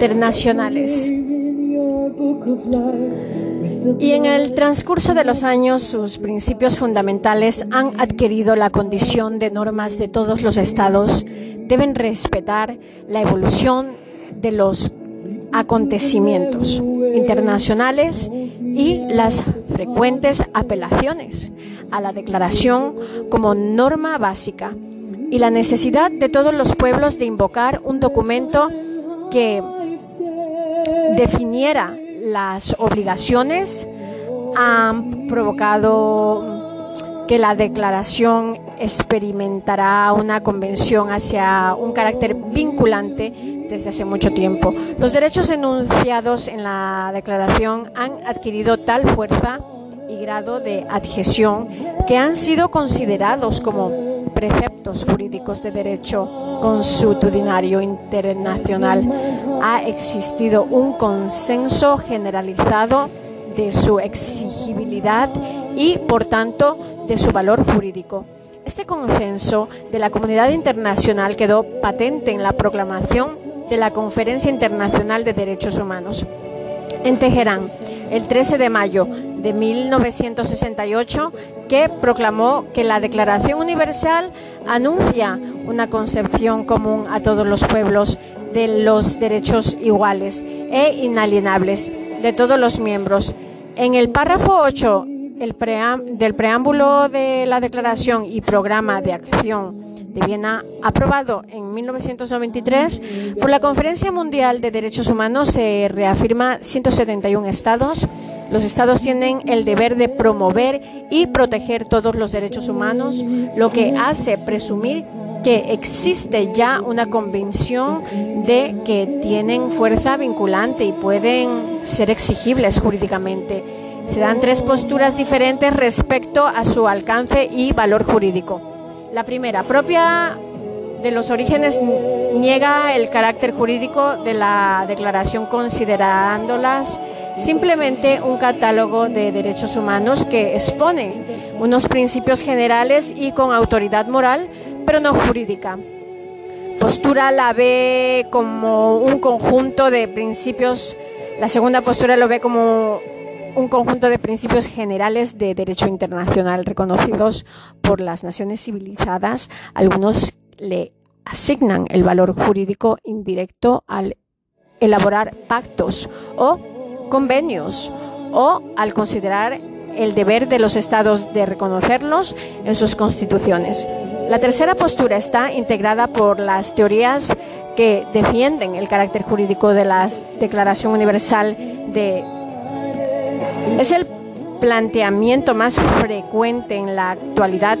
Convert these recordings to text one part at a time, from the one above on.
internacionales. Y en el transcurso de los años, sus principios fundamentales han adquirido la condición de normas de todos los estados. Deben respetar la evolución de los acontecimientos internacionales y las frecuentes apelaciones a la declaración como norma básica y la necesidad de todos los pueblos de invocar un documento que definiera las obligaciones han provocado que la declaración experimentará una convención hacia un carácter vinculante desde hace mucho tiempo. Los derechos enunciados en la declaración han adquirido tal fuerza y grado de adhesión que han sido considerados como preceptos jurídicos de derecho consuetudinario internacional. Ha existido un consenso generalizado de su exigibilidad y, por tanto, de su valor jurídico. Este consenso de la comunidad internacional quedó patente en la proclamación de la Conferencia Internacional de Derechos Humanos en Teherán el 13 de mayo de 1968 que proclamó que la Declaración Universal anuncia una concepción común a todos los pueblos de los derechos iguales e inalienables de todos los miembros. En el párrafo 8 del preámbulo de la Declaración y Programa de Acción de Viena, aprobado en 1993 por la Conferencia Mundial de Derechos Humanos, se reafirma 171 estados. Los estados tienen el deber de promover y proteger todos los derechos humanos, lo que hace presumir que existe ya una convención de que tienen fuerza vinculante y pueden ser exigibles jurídicamente. Se dan tres posturas diferentes respecto a su alcance y valor jurídico. La primera, propia de los orígenes, niega el carácter jurídico de la declaración considerándolas simplemente un catálogo de derechos humanos que expone unos principios generales y con autoridad moral, pero no jurídica. Postura la ve como un conjunto de principios, la segunda postura lo ve como un conjunto de principios generales de derecho internacional reconocidos por las naciones civilizadas. Algunos le asignan el valor jurídico indirecto al elaborar pactos o convenios o al considerar el deber de los estados de reconocerlos en sus constituciones. La tercera postura está integrada por las teorías que defienden el carácter jurídico de la Declaración Universal de es el planteamiento más frecuente en la actualidad.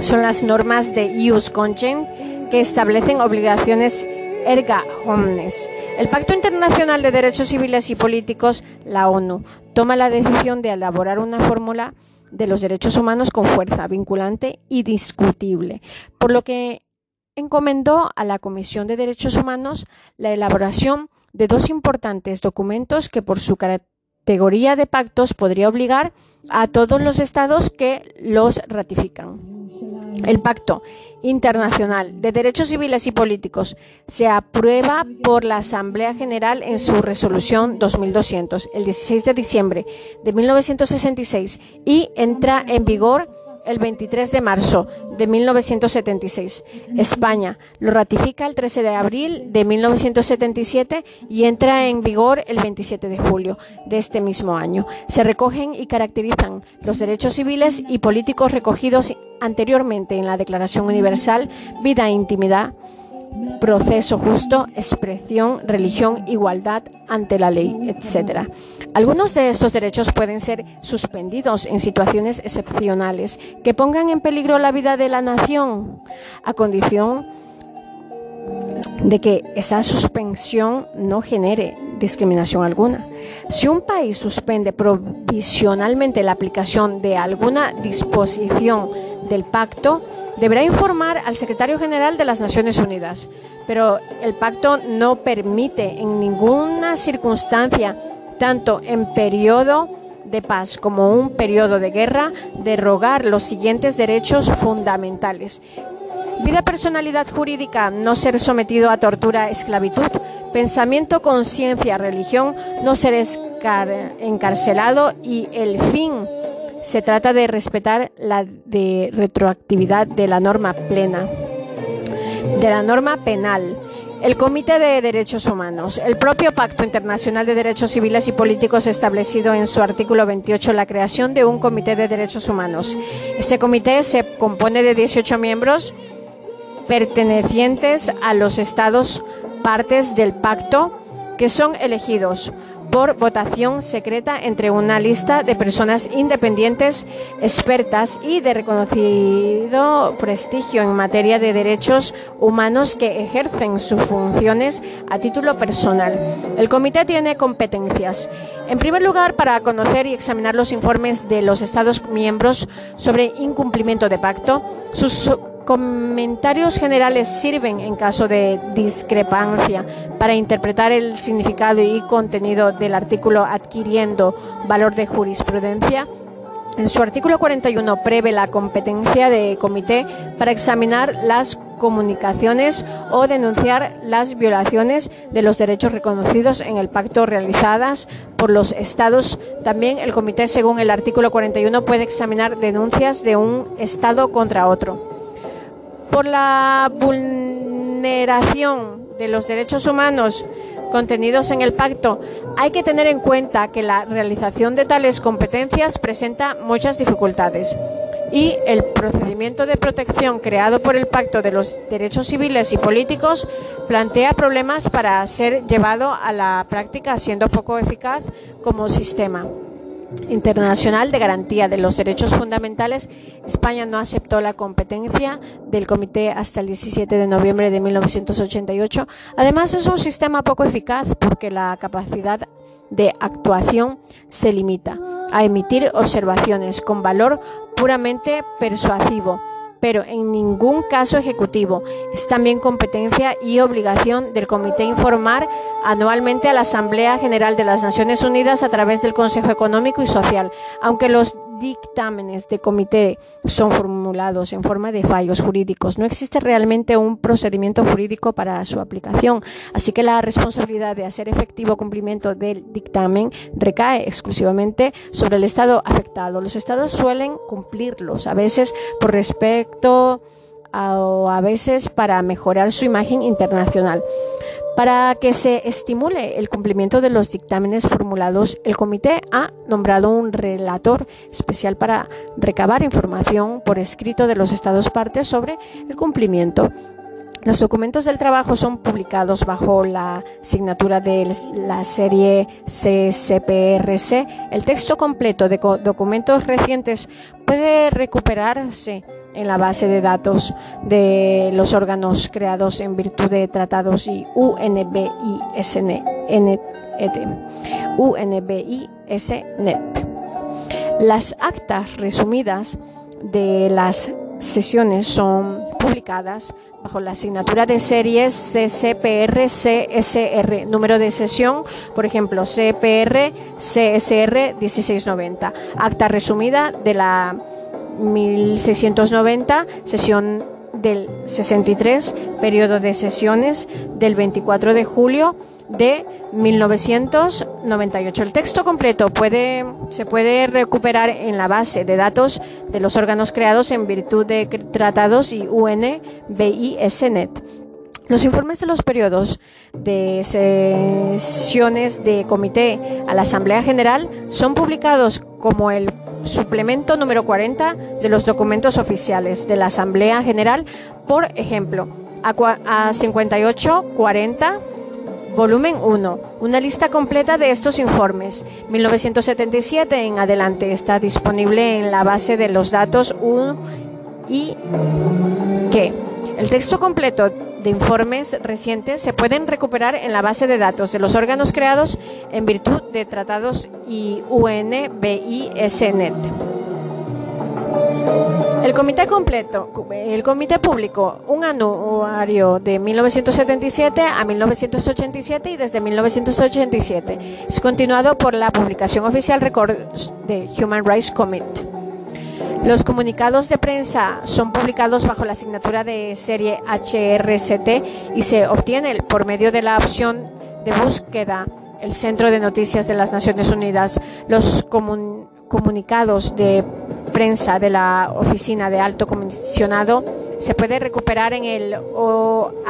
Son las normas de ius consent que establecen obligaciones erga omnes. El Pacto Internacional de Derechos Civiles y Políticos, la ONU, toma la decisión de elaborar una fórmula de los derechos humanos con fuerza vinculante y discutible, por lo que encomendó a la Comisión de Derechos Humanos la elaboración de dos importantes documentos que por su carácter categoría de pactos podría obligar a todos los estados que los ratifican. El Pacto Internacional de Derechos Civiles y Políticos se aprueba por la Asamblea General en su resolución 2200 el 16 de diciembre de 1966 y entra en vigor el 23 de marzo de 1976. España lo ratifica el 13 de abril de 1977 y entra en vigor el 27 de julio de este mismo año. Se recogen y caracterizan los derechos civiles y políticos recogidos anteriormente en la Declaración Universal, vida e intimidad, proceso justo, expresión, religión, igualdad ante la ley, etc. Algunos de estos derechos pueden ser suspendidos en situaciones excepcionales que pongan en peligro la vida de la nación, a condición de que esa suspensión no genere discriminación alguna. Si un país suspende provisionalmente la aplicación de alguna disposición del pacto, deberá informar al secretario general de las Naciones Unidas. Pero el pacto no permite en ninguna circunstancia, tanto en periodo de paz como un periodo de guerra, derogar los siguientes derechos fundamentales. Vida, personalidad jurídica, no ser sometido a tortura, esclavitud, pensamiento, conciencia, religión, no ser encarcelado y el fin se trata de respetar la retroactividad de la norma plena, de la norma penal. El Comité de Derechos Humanos. El propio Pacto Internacional de Derechos Civiles y Políticos establecido en su artículo 28 la creación de un Comité de Derechos Humanos. Este comité se compone de 18 miembros pertenecientes a los estados partes del pacto que son elegidos por votación secreta entre una lista de personas independientes, expertas y de reconocido prestigio en materia de derechos humanos que ejercen sus funciones a título personal. El comité tiene competencias. En primer lugar, para conocer y examinar los informes de los Estados miembros sobre incumplimiento de pacto, sus comentarios generales sirven en caso de discrepancia para interpretar el significado y contenido del artículo adquiriendo valor de jurisprudencia. En su artículo 41 prevé la competencia de comité para examinar las comunicaciones o denunciar las violaciones de los derechos reconocidos en el pacto realizadas por los estados. También el comité, según el artículo 41, puede examinar denuncias de un estado contra otro por la vulneración de los derechos humanos contenidos en el pacto, hay que tener en cuenta que la realización de tales competencias presenta muchas dificultades y el procedimiento de protección creado por el Pacto de los Derechos Civiles y Políticos plantea problemas para ser llevado a la práctica siendo poco eficaz como sistema internacional de garantía de los derechos fundamentales, España no aceptó la competencia del comité hasta el 17 de noviembre de 1988. Además, es un sistema poco eficaz porque la capacidad de actuación se limita a emitir observaciones con valor puramente persuasivo pero en ningún caso ejecutivo. Es también competencia y obligación del Comité informar anualmente a la Asamblea General de las Naciones Unidas a través del Consejo Económico y Social, aunque los dictámenes de comité son formulados en forma de fallos jurídicos. No existe realmente un procedimiento jurídico para su aplicación, así que la responsabilidad de hacer efectivo cumplimiento del dictamen recae exclusivamente sobre el Estado afectado. Los Estados suelen cumplirlos, a veces por respecto o a veces para mejorar su imagen internacional. Para que se estimule el cumplimiento de los dictámenes formulados, el comité ha nombrado un relator especial para recabar información por escrito de los Estados partes sobre el cumplimiento. Los documentos del trabajo son publicados bajo la asignatura de la serie CCPRC. El texto completo de documentos recientes puede recuperarse en la base de datos de los órganos creados en virtud de tratados y UNBISNET. UNBISNET. Las actas resumidas de las sesiones son publicadas bajo la asignatura de series CCPR CSR, número de sesión, por ejemplo, CPR CSR 1690, acta resumida de la 1690, sesión del 63, periodo de sesiones del 24 de julio de 1998. El texto completo puede, se puede recuperar en la base de datos de los órganos creados en virtud de tratados y UNBISNet. Los informes de los periodos de sesiones de comité a la Asamblea General son publicados como el suplemento número 40 de los documentos oficiales de la Asamblea General, por ejemplo, a, a 58, 40, Volumen 1. Una lista completa de estos informes. 1977 en adelante está disponible en la base de los datos 1 y que el texto completo de informes recientes se pueden recuperar en la base de datos de los órganos creados en virtud de tratados y UNBISNet. El comité completo, el comité público, un anuario de 1977 a 1987 y desde 1987. Es continuado por la publicación oficial Records de Human Rights Committee. Los comunicados de prensa son publicados bajo la asignatura de serie HRCT y se obtiene por medio de la opción de búsqueda, el Centro de Noticias de las Naciones Unidas, los comunicados de prensa de la Oficina de Alto Comisionado se puede recuperar en el OHCHR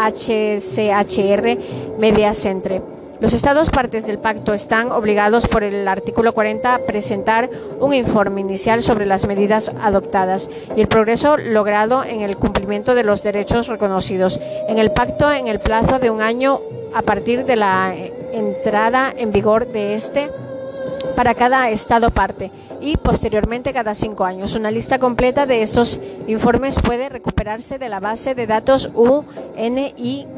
Media Centre. Los Estados partes del pacto están obligados por el artículo 40 a presentar un informe inicial sobre las medidas adoptadas y el progreso logrado en el cumplimiento de los derechos reconocidos. En el pacto en el plazo de un año a partir de la entrada en vigor de este para cada Estado parte y posteriormente cada cinco años. Una lista completa de estos informes puede recuperarse de la base de datos UNIK.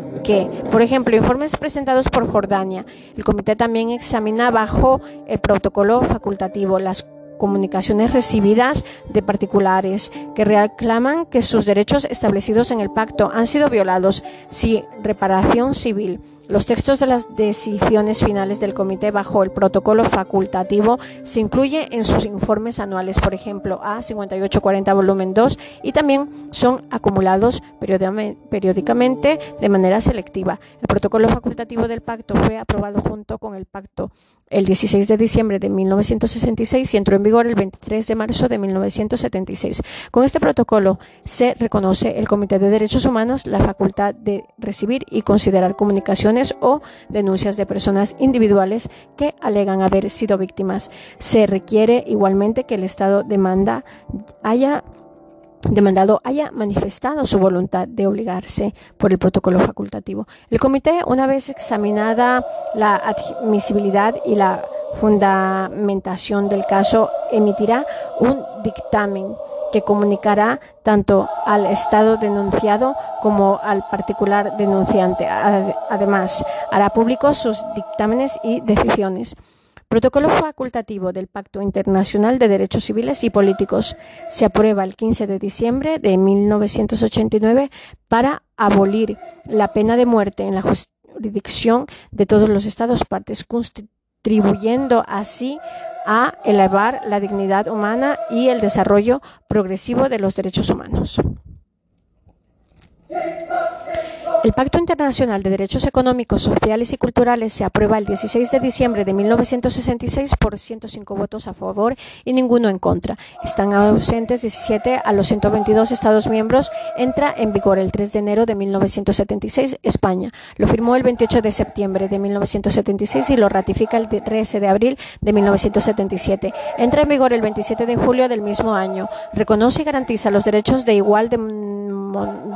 Por ejemplo, informes presentados por Jordania. El comité también examina bajo el protocolo facultativo las comunicaciones recibidas de particulares que reclaman que sus derechos establecidos en el pacto han sido violados, si reparación civil los textos de las decisiones finales del comité bajo el protocolo facultativo se incluye en sus informes anuales, por ejemplo, A5840 volumen 2, y también son acumulados periódicamente de manera selectiva. El protocolo facultativo del pacto fue aprobado junto con el pacto el 16 de diciembre de 1966 y entró en vigor el 23 de marzo de 1976. Con este protocolo se reconoce el Comité de Derechos Humanos la facultad de recibir y considerar comunicaciones o denuncias de personas individuales que alegan haber sido víctimas. Se requiere igualmente que el Estado demanda haya demandado haya manifestado su voluntad de obligarse por el protocolo facultativo. El comité, una vez examinada la admisibilidad y la fundamentación del caso, emitirá un dictamen que comunicará tanto al Estado denunciado como al particular denunciante. Además, hará públicos sus dictámenes y decisiones. Protocolo facultativo del Pacto Internacional de Derechos Civiles y Políticos. Se aprueba el 15 de diciembre de 1989 para abolir la pena de muerte en la jurisdicción de todos los Estados partes, contribuyendo así a elevar la dignidad humana y el desarrollo progresivo de los derechos humanos. El Pacto Internacional de Derechos Económicos, Sociales y Culturales se aprueba el 16 de diciembre de 1966 por 105 votos a favor y ninguno en contra. Están ausentes 17 a los 122 Estados miembros. Entra en vigor el 3 de enero de 1976 España. Lo firmó el 28 de septiembre de 1976 y lo ratifica el 13 de abril de 1977. Entra en vigor el 27 de julio del mismo año. Reconoce y garantiza los derechos de igual de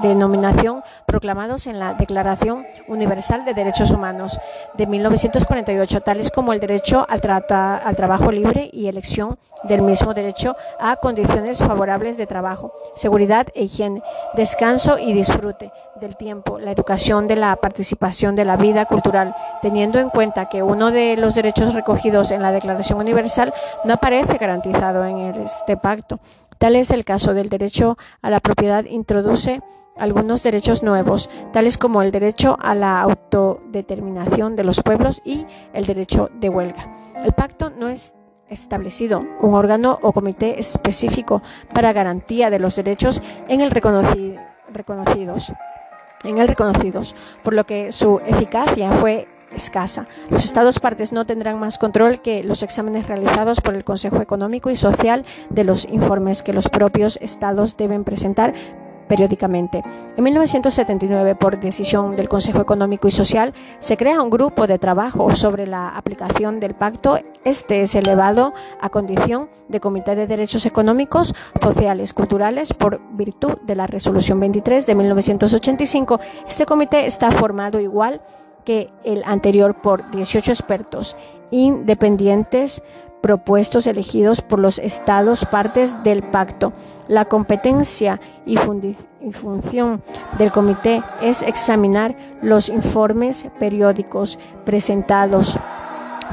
denominación proclamados en la Declaración Universal de Derechos Humanos de 1948, tales como el derecho al, al trabajo libre y elección del mismo derecho a condiciones favorables de trabajo, seguridad e higiene, descanso y disfrute del tiempo, la educación de la participación de la vida cultural, teniendo en cuenta que uno de los derechos recogidos en la Declaración Universal no aparece garantizado en este pacto, Tal es el caso del derecho a la propiedad, introduce algunos derechos nuevos, tales como el derecho a la autodeterminación de los pueblos y el derecho de huelga. El pacto no es establecido un órgano o comité específico para garantía de los derechos en el reconocidos, en el reconocidos, por lo que su eficacia fue escasa. Los Estados partes no tendrán más control que los exámenes realizados por el Consejo Económico y Social de los informes que los propios Estados deben presentar periódicamente. En 1979, por decisión del Consejo Económico y Social, se crea un grupo de trabajo sobre la aplicación del pacto. Este es elevado a condición de Comité de Derechos Económicos, Sociales, Culturales por virtud de la Resolución 23 de 1985. Este comité está formado igual que el anterior por 18 expertos independientes propuestos elegidos por los estados partes del pacto. La competencia y, función del comité es examinar los informes periódicos presentados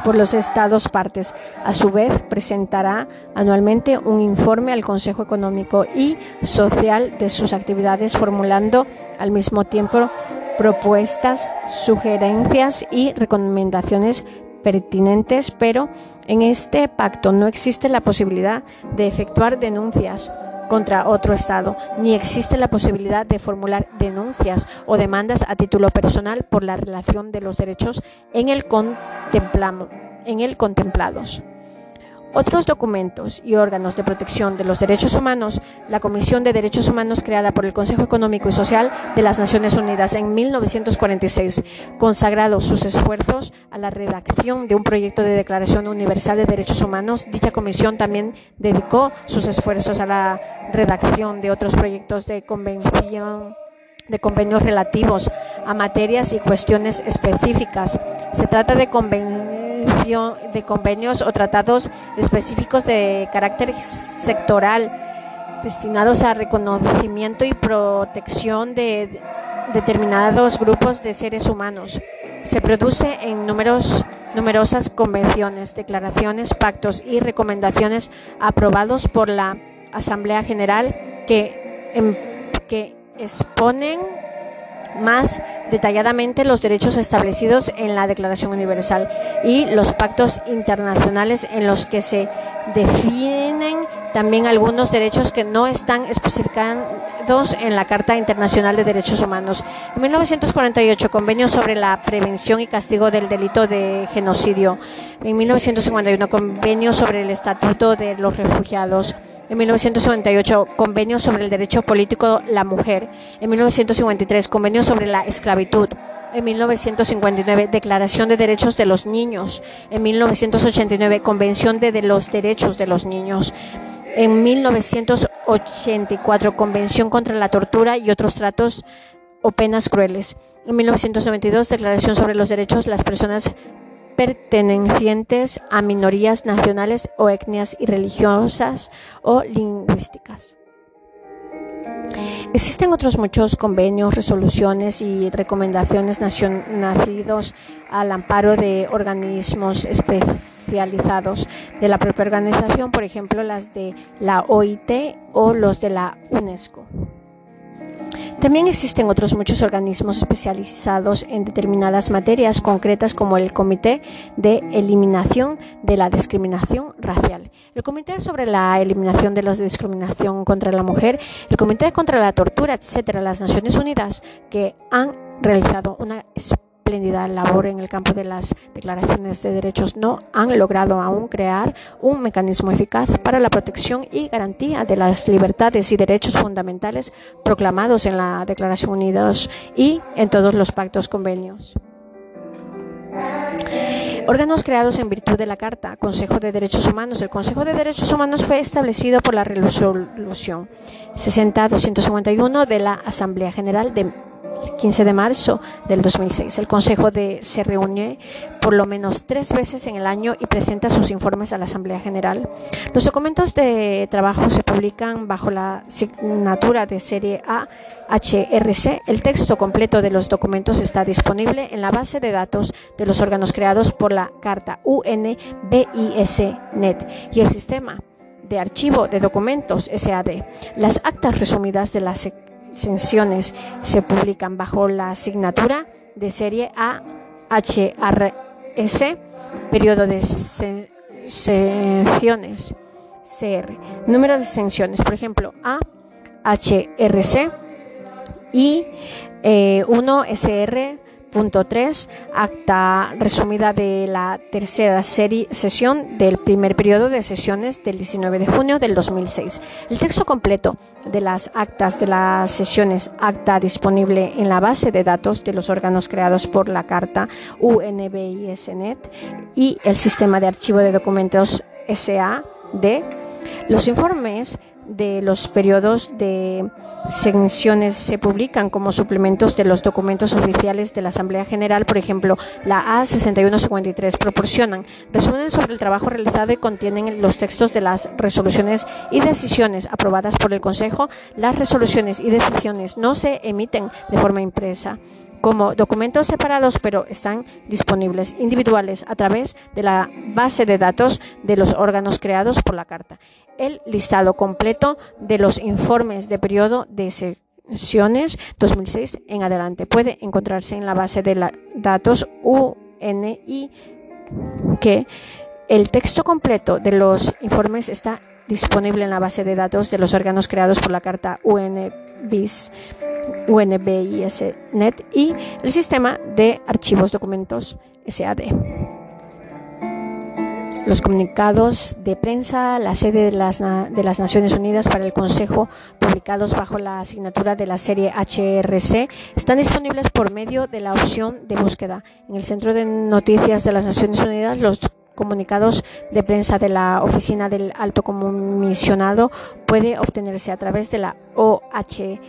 por los estados partes. A su vez, presentará anualmente un informe al Consejo Económico y Social de sus actividades, formulando al mismo tiempo propuestas, sugerencias y recomendaciones pertinentes, pero en este pacto no existe la posibilidad de efectuar denuncias contra otro Estado, ni existe la posibilidad de formular denuncias o demandas a título personal por la relación de los derechos en el, en contemplados. Otros documentos y órganos de protección de los derechos humanos, la Comisión de Derechos Humanos creada por el Consejo Económico y Social de las Naciones Unidas en 1946, consagrado sus esfuerzos a la redacción de un proyecto de Declaración Universal de Derechos Humanos. Dicha comisión también dedicó sus esfuerzos a la redacción de otros proyectos de convención de convenios relativos a materias y cuestiones específicas. Se trata de convenios de convenios o tratados específicos de carácter sectoral destinados a reconocimiento y protección de determinados grupos de seres humanos. Se produce en numerosas convenciones, declaraciones, pactos y recomendaciones aprobados por la Asamblea General que, em, que exponen más detalladamente los derechos establecidos en la Declaración Universal y los pactos internacionales en los que se definen también algunos derechos que no están especificados en la Carta Internacional de Derechos Humanos. En 1948, Convenio sobre la prevención y castigo del delito de genocidio. En 1951, Convenio sobre el Estatuto de los Refugiados. En 1958, Convenio sobre el Derecho Político la Mujer. En 1953, Convenio sobre la Esclavitud. En 1959, Declaración de Derechos de los Niños. En 1989, Convención de, los Derechos de los Niños. En 1984, Convención contra la Tortura y otros tratos o penas crueles. En 1992, Declaración sobre los Derechos de las Personas pertenecientes a minorías nacionales o etnias y religiosas o lingüísticas. Existen otros muchos convenios, resoluciones y recomendaciones nacidos al amparo de organismos especializados de la propia organización, por ejemplo, las de la OIT o los de la UNESCO. También existen otros muchos organismos especializados en determinadas materias concretas como el Comité de Eliminación de la Discriminación Racial, el Comité sobre la Eliminación de la Discriminación contra la Mujer, el Comité contra la Tortura, etcétera, las Naciones Unidas, que han realizado una labor en el campo de las declaraciones de derechos no han logrado aún crear un mecanismo eficaz para la protección y garantía de las libertades y derechos fundamentales proclamados en la Declaración Unidos y en todos los pactos convenios. Órganos creados en virtud de la Carta, Consejo de Derechos Humanos. El Consejo de Derechos Humanos fue establecido por la resolución 60-251 de la Asamblea General de 15 de marzo del 2006. El Consejo de, se reúne por lo menos tres veces en el año y presenta sus informes a la Asamblea General. Los documentos de trabajo se publican bajo la asignatura de serie AHRC. El texto completo de los documentos está disponible en la base de datos de los órganos creados por la Carta UNBIS-NET y el sistema de archivo de documentos SAD. Las actas resumidas de la sesiones se publican bajo la asignatura de serie AHRS, periodo de secciones CR, número de secciones, por ejemplo, AHRC y 1SR eh, Punto 3. Acta resumida de la tercera serie, sesión del primer periodo de sesiones del 19 de junio del 2006. El texto completo de las actas de las sesiones, acta disponible en la base de datos de los órganos creados por la Carta UNBISNet y el sistema de archivo de documentos SAD. Los informes de los periodos de secciones se publican como suplementos de los documentos oficiales de la Asamblea General, por ejemplo, la A6153 proporcionan resumen sobre el trabajo realizado y contienen los textos de las resoluciones y decisiones aprobadas por el Consejo. Las resoluciones y decisiones no se emiten de forma impresa como documentos separados, pero están disponibles individuales a través de la base de datos de los órganos creados por la Carta. El listado completo de los informes de periodo de sesiones 2006 en adelante. Puede encontrarse en la base de datos UNI que el texto completo de los informes está disponible en la base de datos de los órganos creados por la Carta UNBIS, UNBISNet y el sistema de archivos documentos SAD los comunicados de prensa, la sede de las, de las, Naciones Unidas para el Consejo, publicados bajo la asignatura de la serie HRC, están disponibles por medio de la opción de búsqueda. En el Centro de Noticias de las Naciones Unidas, los comunicados de prensa de la Oficina del Alto Comisionado puede obtenerse a través de la OHCHR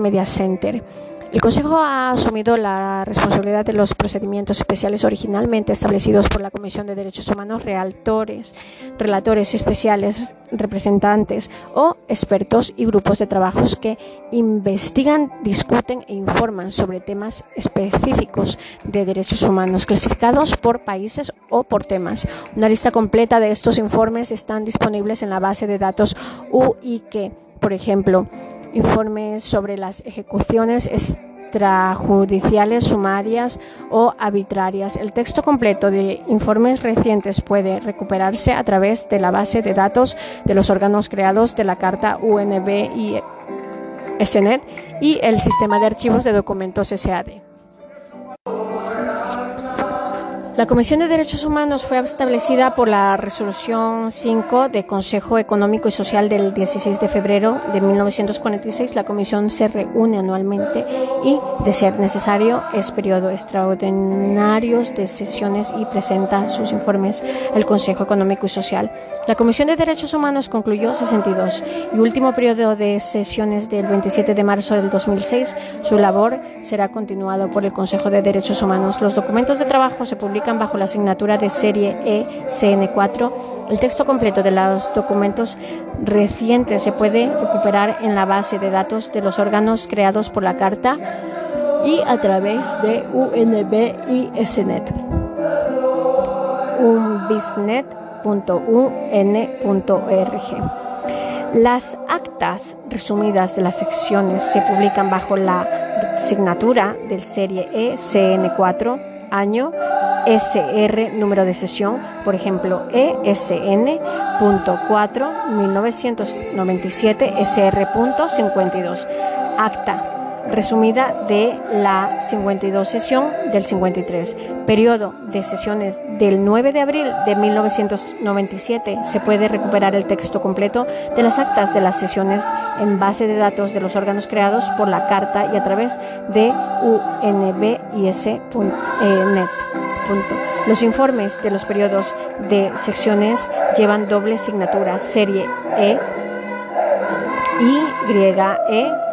Media Center. El Consejo ha asumido la responsabilidad de los procedimientos especiales originalmente establecidos por la Comisión de Derechos Humanos, relatores, relatores especiales, representantes o expertos y grupos de trabajos que investigan, discuten e informan sobre temas específicos de derechos humanos clasificados por países o por temas. Una lista completa de estos informes están disponibles en la base de datos UIQ, por ejemplo informes sobre las ejecuciones extrajudiciales sumarias o arbitrarias. El texto completo de informes recientes puede recuperarse a través de la base de datos de los órganos creados de la Carta UNB y SNET y el sistema de archivos de documentos SAD. La Comisión de Derechos Humanos fue establecida por la Resolución 5 del Consejo Económico y Social del 16 de febrero de 1946. La Comisión se reúne anualmente y, de ser necesario, es periodo extraordinarios de sesiones y presenta sus informes al Consejo Económico y Social. La Comisión de Derechos Humanos concluyó 62 y último periodo de sesiones del 27 de marzo del 2006. Su labor será continuado por el Consejo de Derechos Humanos. Los documentos de trabajo se publican bajo la asignatura de serie ECN4. El texto completo de los documentos recientes se puede recuperar en la base de datos de los órganos creados por la Carta y a través de UNB y SNET. unbisnet.un.org. Las actas resumidas de las secciones se publican bajo la asignatura del serie ECN4 año SR número de sesión, por ejemplo, ESN.4 1997 SR.52. Acta resumida de la 52 sesión del 53. Periodo de sesiones del 9 de abril de 1997. Se puede recuperar el texto completo de las actas de las sesiones en base de datos de los órganos creados por la Carta y a través de UNBIS.net. Los informes de los periodos de secciones llevan doble signatura, serie E y E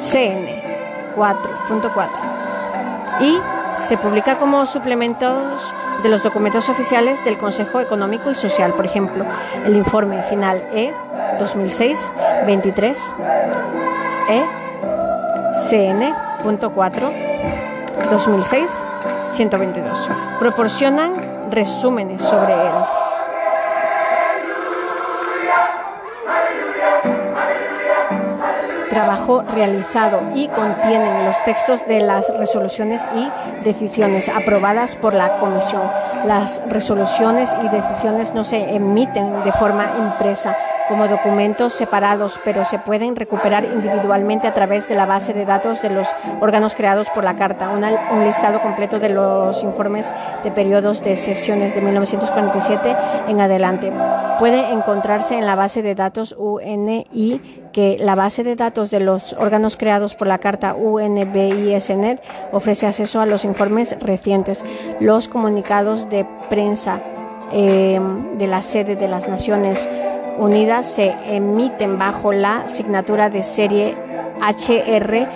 CN 4.4 y se publica como suplementos de los documentos oficiales del Consejo Económico y Social, por ejemplo, el informe final E 2006-23 E CN.4 2006 122. Proporcionan resúmenes sobre él. Realizado y contienen los textos de las resoluciones y decisiones aprobadas por la Comisión. Las resoluciones y decisiones no se emiten de forma impresa como documentos separados, pero se pueden recuperar individualmente a través de la base de datos de los órganos creados por la Carta. un listado completo de los informes de periodos de sesiones de 1947 en adelante puede encontrarse en la base de datos UNI, que la base de datos de los órganos creados por la Carta UNBISNet ofrece acceso a los informes recientes, los comunicados de prensa eh, de la sede de las Naciones Unidas se emiten bajo la asignatura de serie HRCN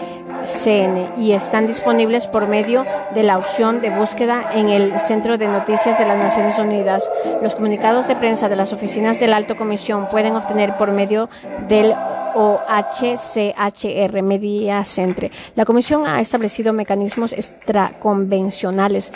y están disponibles por medio de la opción de búsqueda en el Centro de Noticias de las Naciones Unidas. Los comunicados de prensa de las oficinas del Alto Comisión pueden obtener por medio del OHCHR Media Centre. La Comisión ha establecido mecanismos extraconvencionales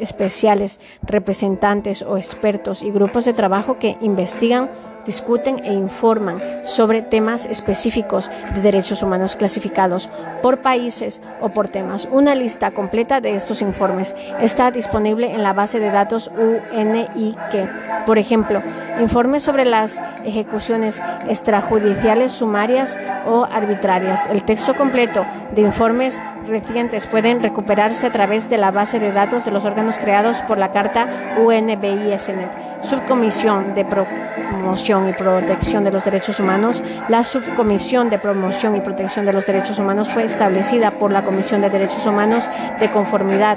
especiales, representantes o expertos y grupos de trabajo que investigan discuten e informan sobre temas específicos de derechos humanos clasificados por países o por temas. Una lista completa de estos informes está disponible en la base de datos UNIC. Por ejemplo, informes sobre las ejecuciones extrajudiciales sumarias o arbitrarias. El texto completo de informes recientes pueden recuperarse a través de la base de datos de los órganos creados por la Carta UNBISNet. Subcomisión de Promoción y Protección de los Derechos Humanos. La Subcomisión de Promoción y Protección de los Derechos Humanos fue establecida por la Comisión de Derechos Humanos de conformidad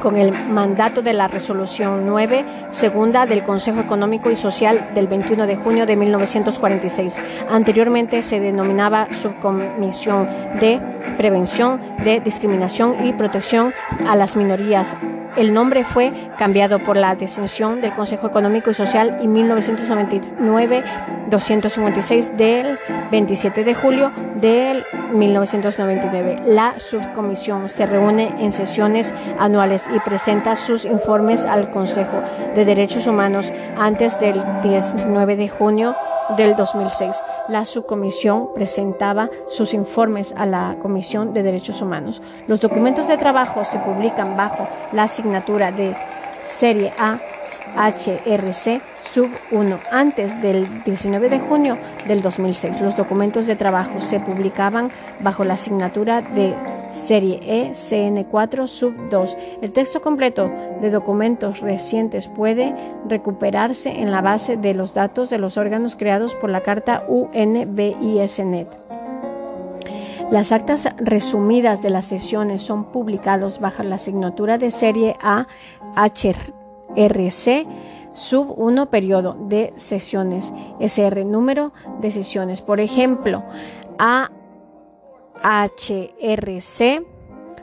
con el mandato de la Resolución 9, segunda del Consejo Económico y Social del 21 de junio de 1946. Anteriormente se denominaba Subcomisión de Prevención de Discriminación y Protección a las Minorías el nombre fue cambiado por la decisión del Consejo Económico y Social en 1999-256 del 27 de julio del 1999. La subcomisión se reúne en sesiones anuales y presenta sus informes al Consejo de Derechos Humanos antes del 19 de junio del 2006. La subcomisión presentaba sus informes a la Comisión de Derechos Humanos. Los documentos de trabajo se publican bajo la asignatura de Serie A HRC sub 1 antes del 19 de junio del 2006. Los documentos de trabajo se publicaban bajo la asignatura de serie E CN4 sub 2. El texto completo de documentos recientes puede recuperarse en la base de los datos de los órganos creados por la Carta UNBISNet. Las actas resumidas de las sesiones son publicados bajo la asignatura de serie A HRC sub 1 periodo de sesiones SR número de sesiones. Por ejemplo, A HRC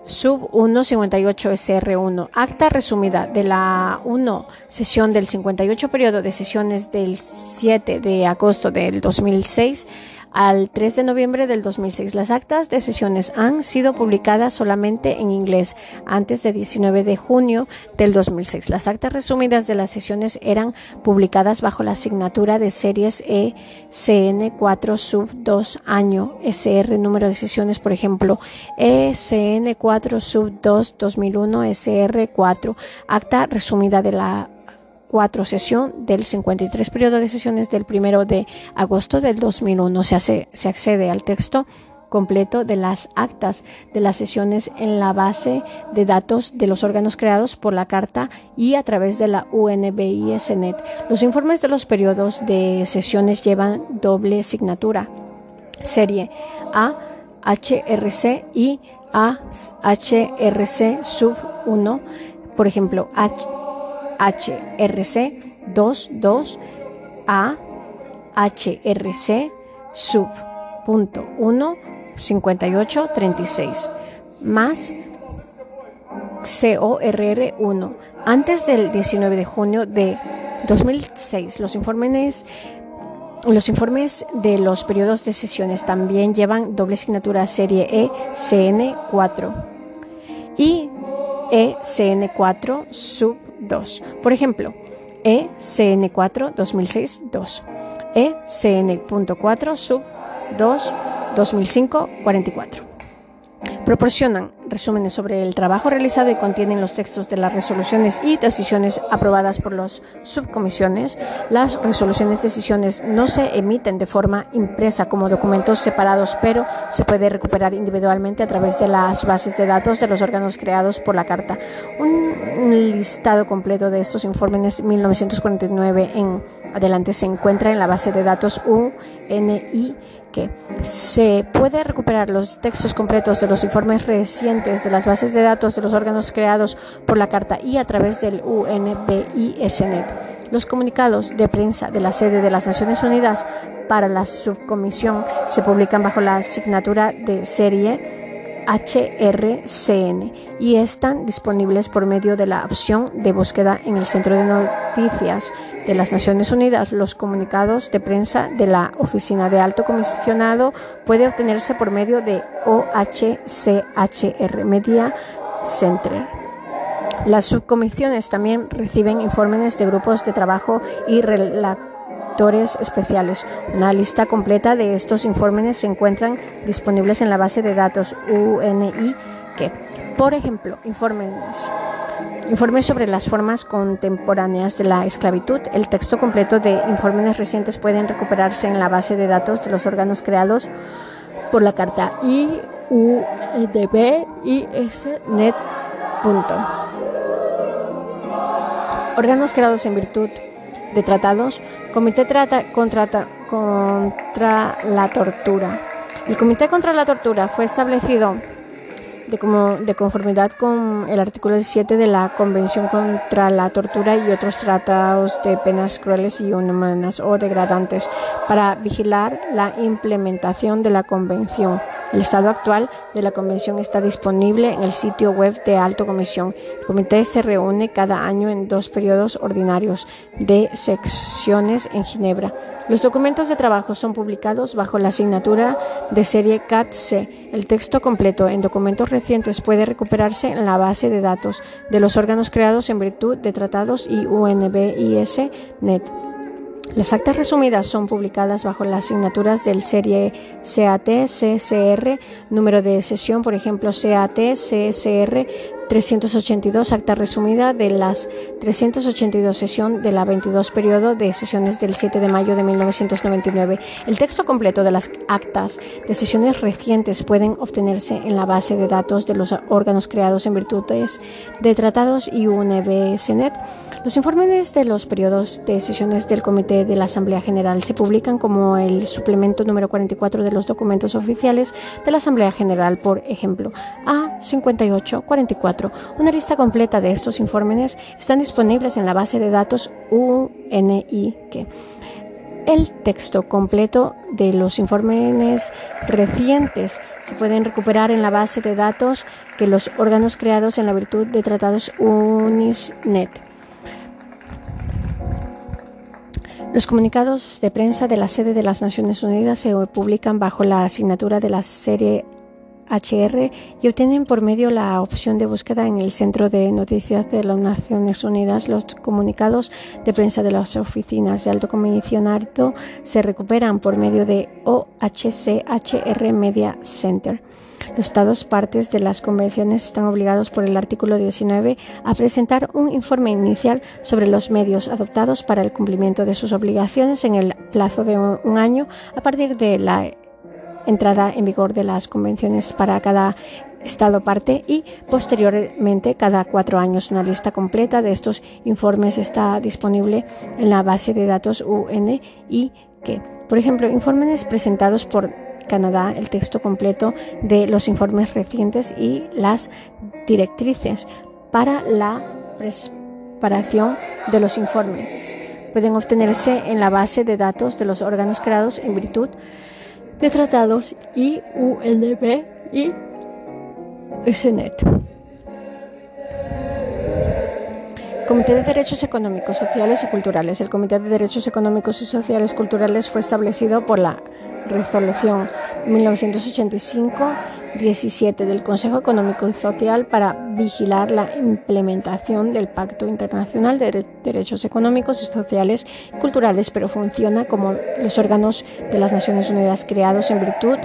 sub 158 SR1. Acta resumida de la 1 sesión del 58 periodo de sesiones del 7 de agosto del 2006 al 3 de noviembre del 2006. Las actas de sesiones han sido publicadas solamente en inglés antes del 19 de junio del 2006. Las actas resumidas de las sesiones eran publicadas bajo la asignatura de series ECN4 sub 2 año SR número de sesiones, por ejemplo, ECN4 sub 2 2001 SR4 acta resumida de la 4 sesión del 53 periodo de sesiones del 1 de agosto del 2001. Se, hace, se accede al texto completo de las actas de las sesiones en la base de datos de los órganos creados por la Carta y a través de la UNBISNet. Los informes de los periodos de sesiones llevan doble signatura, serie A, HRC y A, HRC sub 1, por ejemplo, H, HRC 22 a HRC sub punto 1 58 36 más CORR 1 antes del 19 de junio de 2006 los informes los informes de los periodos de sesiones también llevan doble signatura serie ECN4 y ECN4 sub 2. Por ejemplo, ECN4 2006 2, ECN.4 sub 2 2005 44. Proporcionan resúmenes sobre el trabajo realizado y contienen los textos de las resoluciones y decisiones aprobadas por las subcomisiones. Las resoluciones y decisiones no se emiten de forma impresa como documentos separados, pero se puede recuperar individualmente a través de las bases de datos de los órganos creados por la Carta. Un listado completo de estos informes 1949 en adelante se encuentra en la base de datos UNI que se puede recuperar los textos completos de los informes recientes de las bases de datos de los órganos creados por la Carta y a través del UNBISNet. Los comunicados de prensa de la sede de las Naciones Unidas para la subcomisión se publican bajo la asignatura de serie HRCN y están disponibles por medio de la opción de búsqueda en el Centro de Noticias de las Naciones Unidas. Los comunicados de prensa de la Oficina de Alto Comisionado puede obtenerse por medio de OHCHR Media Center. Las subcomisiones también reciben informes de grupos de trabajo y relatos especiales. Una lista completa de estos informes se encuentran disponibles en la base de datos UNI que, por ejemplo, informes Informes sobre las formas contemporáneas de la esclavitud. El texto completo de informes recientes pueden recuperarse en la base de datos de los órganos creados por la carta IUDB ISNet. Órganos creados en virtud de tratados. Comité trata, contra, contra la tortura. El Comité contra la Tortura fue establecido de, como, de conformidad con el artículo 7 de la Convención contra la Tortura y otros tratados de penas crueles y inhumanas o degradantes para vigilar la implementación de la Convención. El estado actual de la Convención está disponible en el sitio web de Alto Comisión. El comité se reúne cada año en dos periodos ordinarios de secciones en Ginebra. Los documentos de trabajo son publicados bajo la asignatura de serie CAT-C. El texto completo en documentos recientes puede recuperarse en la base de datos de los órganos creados en virtud de tratados y UNBIS-NET. Las actas resumidas son publicadas bajo las asignaturas del serie CAT, CSR, número de sesión, por ejemplo, CAT, CSR 382, acta resumida de las 382 sesión de la 22 periodo de sesiones del 7 de mayo de 1999. El texto completo de las actas de sesiones recientes pueden obtenerse en la base de datos de los órganos creados en virtudes de tratados y UNBSNet. Los informes de los periodos de sesiones del Comité de la Asamblea General se publican como el suplemento número 44 de los documentos oficiales de la Asamblea General, por ejemplo, A5844 una lista completa de estos informes están disponibles en la base de datos UNIQ. El texto completo de los informes recientes se pueden recuperar en la base de datos que los órganos creados en la virtud de tratados UNISNET. Los comunicados de prensa de la sede de las Naciones Unidas se publican bajo la asignatura de la serie HR y obtienen por medio la opción de búsqueda en el Centro de Noticias de las Naciones Unidas. Los comunicados de prensa de las oficinas de alto comisionado se recuperan por medio de OHCHR Media Center. Los Estados partes de las convenciones están obligados por el artículo 19 a presentar un informe inicial sobre los medios adoptados para el cumplimiento de sus obligaciones en el plazo de un año a partir de la entrada en vigor de las convenciones para cada Estado parte y posteriormente cada cuatro años una lista completa de estos informes está disponible en la base de datos UN por ejemplo, informes presentados por Canadá, el texto completo de los informes recientes y las directrices para la preparación de los informes. Pueden obtenerse en la base de datos de los órganos creados en virtud tratados y UNB y SNET. Comité de Derechos Económicos, Sociales y Culturales. El Comité de Derechos Económicos y Sociales Culturales fue establecido por la Resolución 1985-17 del Consejo Económico y Social para vigilar la implementación del Pacto Internacional de Derechos Económicos Sociales y Culturales, pero funciona como los órganos de las Naciones Unidas creados en virtud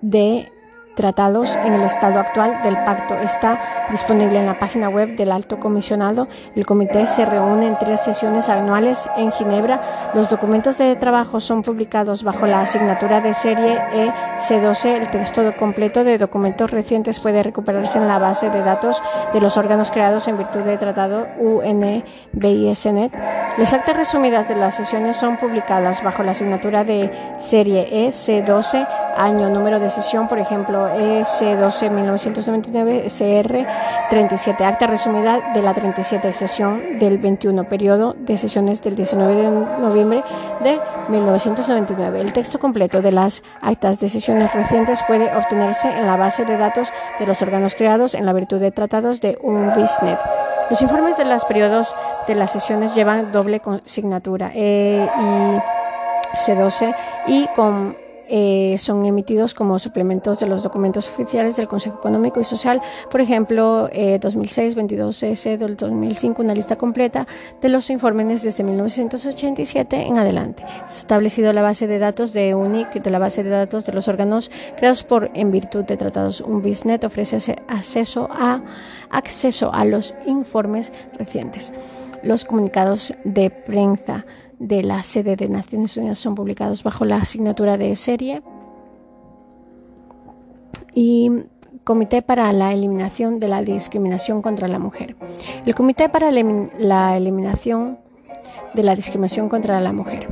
de tratados en el estado actual del pacto. Está disponible en la página web del Alto Comisionado. El comité se reúne en tres sesiones anuales en Ginebra. Los documentos de trabajo son publicados bajo la asignatura de serie EC12. El texto completo de documentos recientes puede recuperarse en la base de datos de los órganos creados en virtud del tratado UNBISNet. Las actas resumidas de las sesiones son publicadas bajo la asignatura de serie EC12, año, número de sesión, por ejemplo, S12-1999, CR 37, acta resumida de la 37 sesión del 21 periodo de sesiones del 19 de noviembre de 1999. El texto completo de las actas de sesiones recientes puede obtenerse en la base de datos de los órganos creados en la virtud de tratados de un BISNET. Los informes de los periodos de las sesiones llevan doble consignatura E y C12 y con eh, son emitidos como suplementos de los documentos oficiales del Consejo Económico y Social, por ejemplo, 2006, 22S del 2005, una lista completa de los informes desde 1987 en adelante. Se ha establecido la base de datos de UNIC, de la base de datos de los órganos creados por en virtud de tratados. Un BISNET ofrece acceso a, acceso a los informes recientes. Los comunicados de prensa de la sede de Naciones Unidas son publicados bajo la asignatura de serie y Comité para la Eliminación de la Discriminación contra la Mujer. El Comité para la Eliminación de la Discriminación contra la Mujer.